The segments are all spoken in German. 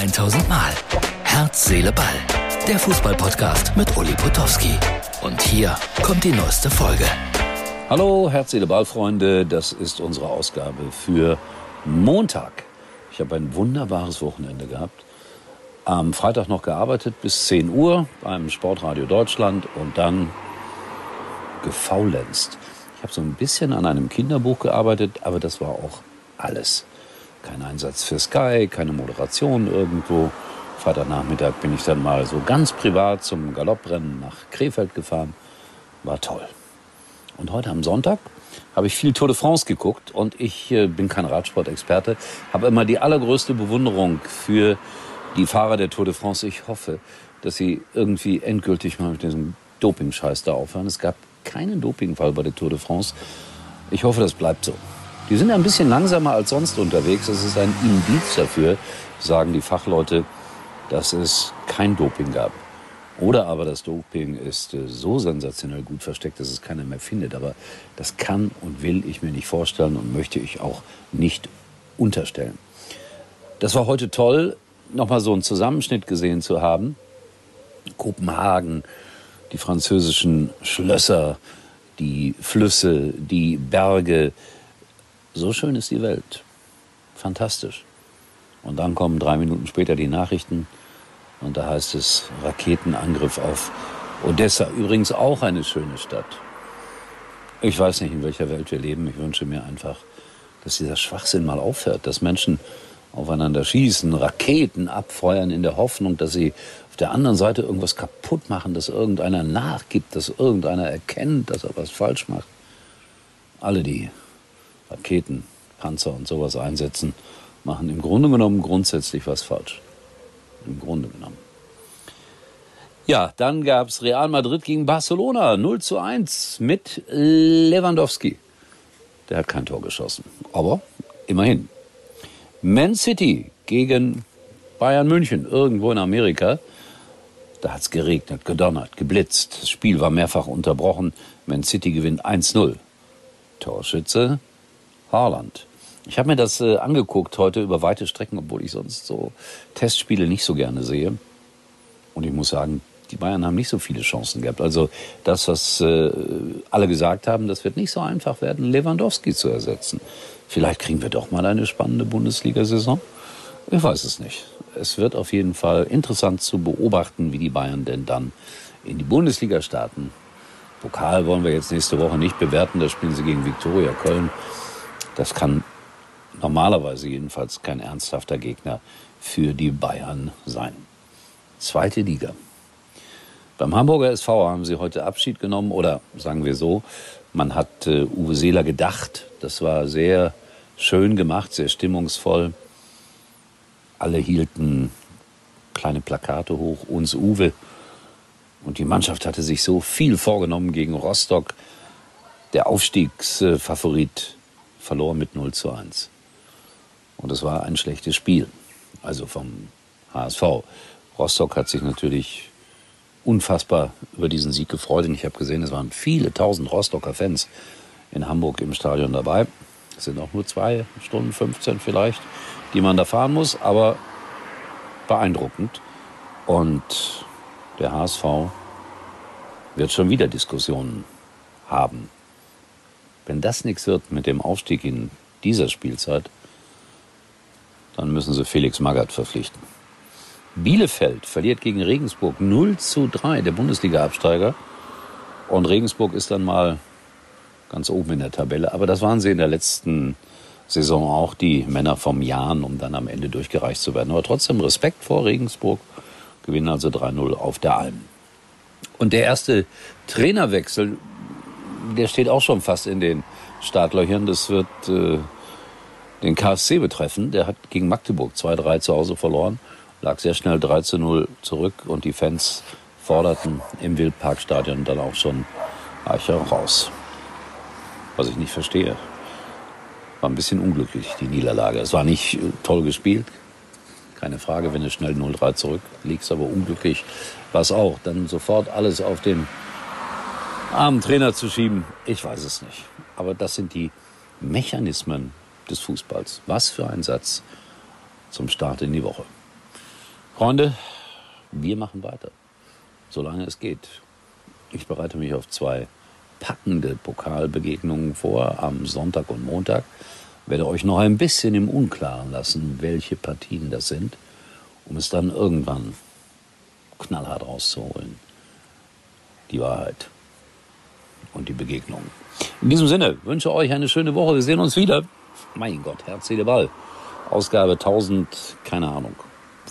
1000 Mal. Herz, Seele, Ball. Der Fußballpodcast mit Uli Potowski. Und hier kommt die neueste Folge. Hallo, Herz, Seele, Ball, Freunde. Das ist unsere Ausgabe für Montag. Ich habe ein wunderbares Wochenende gehabt. Am Freitag noch gearbeitet bis 10 Uhr beim Sportradio Deutschland und dann gefaulenzt. Ich habe so ein bisschen an einem Kinderbuch gearbeitet, aber das war auch alles. Kein Einsatz für Sky, keine Moderation irgendwo. Freitagnachmittag bin ich dann mal so ganz privat zum Galopprennen nach Krefeld gefahren. War toll. Und heute am Sonntag habe ich viel Tour de France geguckt und ich äh, bin kein Radsportexperte, habe immer die allergrößte Bewunderung für die Fahrer der Tour de France. Ich hoffe, dass sie irgendwie endgültig mal mit diesem Doping-Scheiß da aufhören. Es gab keinen Dopingfall bei der Tour de France. Ich hoffe, das bleibt so. Die sind ein bisschen langsamer als sonst unterwegs. Das ist ein Indiz dafür, sagen die Fachleute, dass es kein Doping gab. Oder aber das Doping ist äh, so sensationell gut versteckt, dass es keiner mehr findet. Aber das kann und will ich mir nicht vorstellen und möchte ich auch nicht unterstellen. Das war heute toll, nochmal so einen Zusammenschnitt gesehen zu haben. Kopenhagen, die französischen Schlösser, die Flüsse, die Berge. So schön ist die Welt. Fantastisch. Und dann kommen drei Minuten später die Nachrichten und da heißt es Raketenangriff auf Odessa. Übrigens auch eine schöne Stadt. Ich weiß nicht, in welcher Welt wir leben. Ich wünsche mir einfach, dass dieser Schwachsinn mal aufhört, dass Menschen aufeinander schießen, Raketen abfeuern in der Hoffnung, dass sie auf der anderen Seite irgendwas kaputt machen, dass irgendeiner nachgibt, dass irgendeiner erkennt, dass er was falsch macht. Alle, die Raketen, Panzer und sowas einsetzen, machen im Grunde genommen grundsätzlich was falsch. Im Grunde genommen. Ja, dann gab es Real Madrid gegen Barcelona 0 zu 1 mit Lewandowski. Der hat kein Tor geschossen. Aber immerhin. Man City gegen Bayern München, irgendwo in Amerika. Da hat es geregnet, gedonnert, geblitzt. Das Spiel war mehrfach unterbrochen. Man City gewinnt 1-0. Torschütze Haaland. Ich habe mir das äh, angeguckt heute über weite Strecken, obwohl ich sonst so Testspiele nicht so gerne sehe. Und ich muss sagen, die Bayern haben nicht so viele Chancen gehabt. Also das, was äh, alle gesagt haben, das wird nicht so einfach werden, Lewandowski zu ersetzen. Vielleicht kriegen wir doch mal eine spannende Bundesliga-Saison. Ich weiß es nicht. Es wird auf jeden Fall interessant zu beobachten, wie die Bayern denn dann in die Bundesliga starten. Pokal wollen wir jetzt nächste Woche nicht bewerten. Da spielen sie gegen Viktoria Köln. Das kann normalerweise jedenfalls kein ernsthafter Gegner für die Bayern sein. Zweite Liga. Beim Hamburger SV haben sie heute Abschied genommen oder sagen wir so, man hat äh, Uwe Seeler gedacht. Das war sehr schön gemacht, sehr stimmungsvoll. Alle hielten kleine Plakate hoch, uns Uwe. Und die Mannschaft hatte sich so viel vorgenommen gegen Rostock. Der Aufstiegsfavorit verlor mit 0 zu 1. Und es war ein schlechtes Spiel. Also vom HSV. Rostock hat sich natürlich unfassbar über diesen Sieg gefreut. Und ich habe gesehen, es waren viele tausend Rostocker Fans in Hamburg im Stadion dabei. Es sind auch nur zwei Stunden 15 vielleicht, die man da fahren muss, aber beeindruckend. Und der HSV wird schon wieder Diskussionen haben. Wenn das nichts wird mit dem Aufstieg in dieser Spielzeit, dann müssen sie Felix Magath verpflichten. Bielefeld verliert gegen Regensburg 0 zu 3, der Bundesliga-Absteiger. Und Regensburg ist dann mal ganz oben in der Tabelle. Aber das waren sie in der letzten Saison auch, die Männer vom Jahren, um dann am Ende durchgereicht zu werden. Aber trotzdem Respekt vor Regensburg, gewinnen also 3-0 auf der Alm. Und der erste Trainerwechsel, der steht auch schon fast in den Startlöchern. Das wird äh, den KSC betreffen. Der hat gegen Magdeburg 2-3 zu Hause verloren, lag sehr schnell 3 0 zurück und die Fans forderten im Wildparkstadion dann auch schon Eicher raus. Was ich nicht verstehe. War ein bisschen unglücklich, die Niederlage. Es war nicht äh, toll gespielt, keine Frage, wenn du schnell 0-3 zurückliegst, aber unglücklich war es auch. Dann sofort alles auf den armen Trainer zu schieben, ich weiß es nicht. Aber das sind die Mechanismen des Fußballs. Was für ein Satz zum Start in die Woche. Freunde, wir machen weiter, solange es geht. Ich bereite mich auf zwei packende Pokalbegegnungen vor am Sonntag und Montag. Werde euch noch ein bisschen im Unklaren lassen, welche Partien das sind, um es dann irgendwann knallhart rauszuholen. Die Wahrheit und die Begegnung. In diesem Sinne wünsche euch eine schöne Woche. Wir sehen uns wieder. Mein Gott, Herz, Seele, Ball. Ausgabe 1000, keine Ahnung,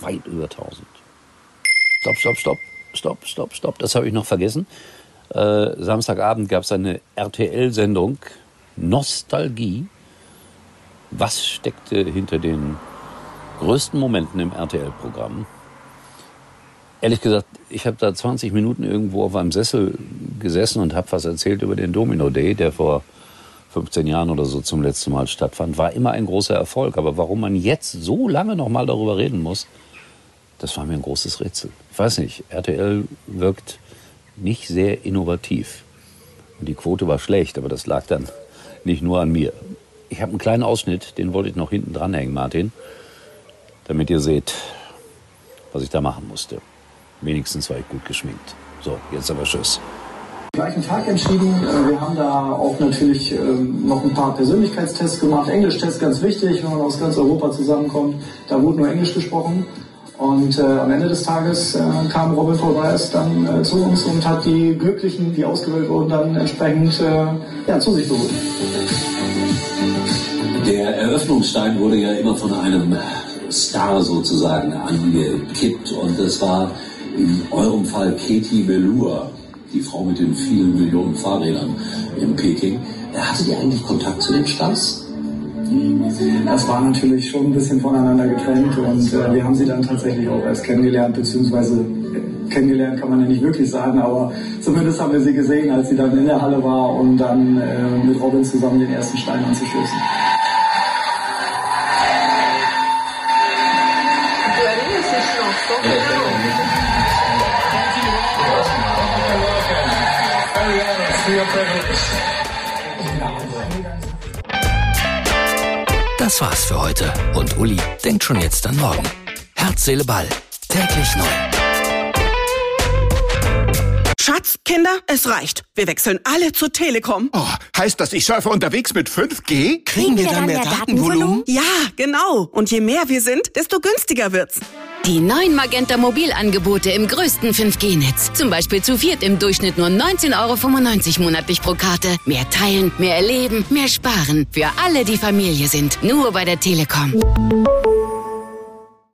weit über 1000. Stopp, stopp, stopp, stopp, stopp, stopp. Das habe ich noch vergessen. Äh, Samstagabend gab es eine RTL-Sendung Nostalgie. Was steckte hinter den größten Momenten im RTL-Programm? Ehrlich gesagt, ich habe da 20 Minuten irgendwo auf einem Sessel gesessen und habe was erzählt über den Domino Day, der vor 15 Jahren oder so zum letzten Mal stattfand. War immer ein großer Erfolg. Aber warum man jetzt so lange noch mal darüber reden muss, das war mir ein großes Rätsel. Ich weiß nicht, RTL wirkt nicht sehr innovativ. Und die Quote war schlecht, aber das lag dann nicht nur an mir. Ich habe einen kleinen Ausschnitt, den wollte ich noch hinten dranhängen, Martin, damit ihr seht, was ich da machen musste. Wenigstens war ich gut geschminkt. So, jetzt aber Tschüss. Gleichen Tag entschieden. Äh, wir haben da auch natürlich ähm, noch ein paar Persönlichkeitstests gemacht. Englischtest ganz wichtig, wenn man aus ganz Europa zusammenkommt. Da wurde nur Englisch gesprochen. Und äh, am Ende des Tages äh, kam Robin Fordyce dann äh, zu uns und hat die Glücklichen, die ausgewählt wurden, dann entsprechend äh, ja, zu sich berufen. Der Eröffnungsstein wurde ja immer von einem Star sozusagen angekippt und das war in eurem Fall Katie Melua, die Frau mit den vielen Millionen Fahrrädern in Peking. Hattet ihr eigentlich Kontakt zu den Stars? Das war natürlich schon ein bisschen voneinander getrennt und äh, wir haben sie dann tatsächlich auch erst kennengelernt, beziehungsweise äh, kennengelernt kann man ja nicht wirklich sagen, aber zumindest haben wir sie gesehen, als sie dann in der Halle war, um dann äh, mit Robin zusammen den ersten Stein anzustoßen. Das war's für heute. Und Uli denkt schon jetzt an morgen. Herz, Seele, Ball. Täglich neu. Schatz, Kinder, es reicht. Wir wechseln alle zur Telekom. Oh, heißt das, ich surfe unterwegs mit 5G? Kriegen wir dann mehr Datenvolumen? Ja, genau. Und je mehr wir sind, desto günstiger wird's. Die neuen Magenta Mobilangebote im größten 5G-Netz. Zum Beispiel zu viert im Durchschnitt nur 19,95 Euro monatlich pro Karte. Mehr teilen, mehr erleben, mehr sparen. Für alle, die Familie sind. Nur bei der Telekom.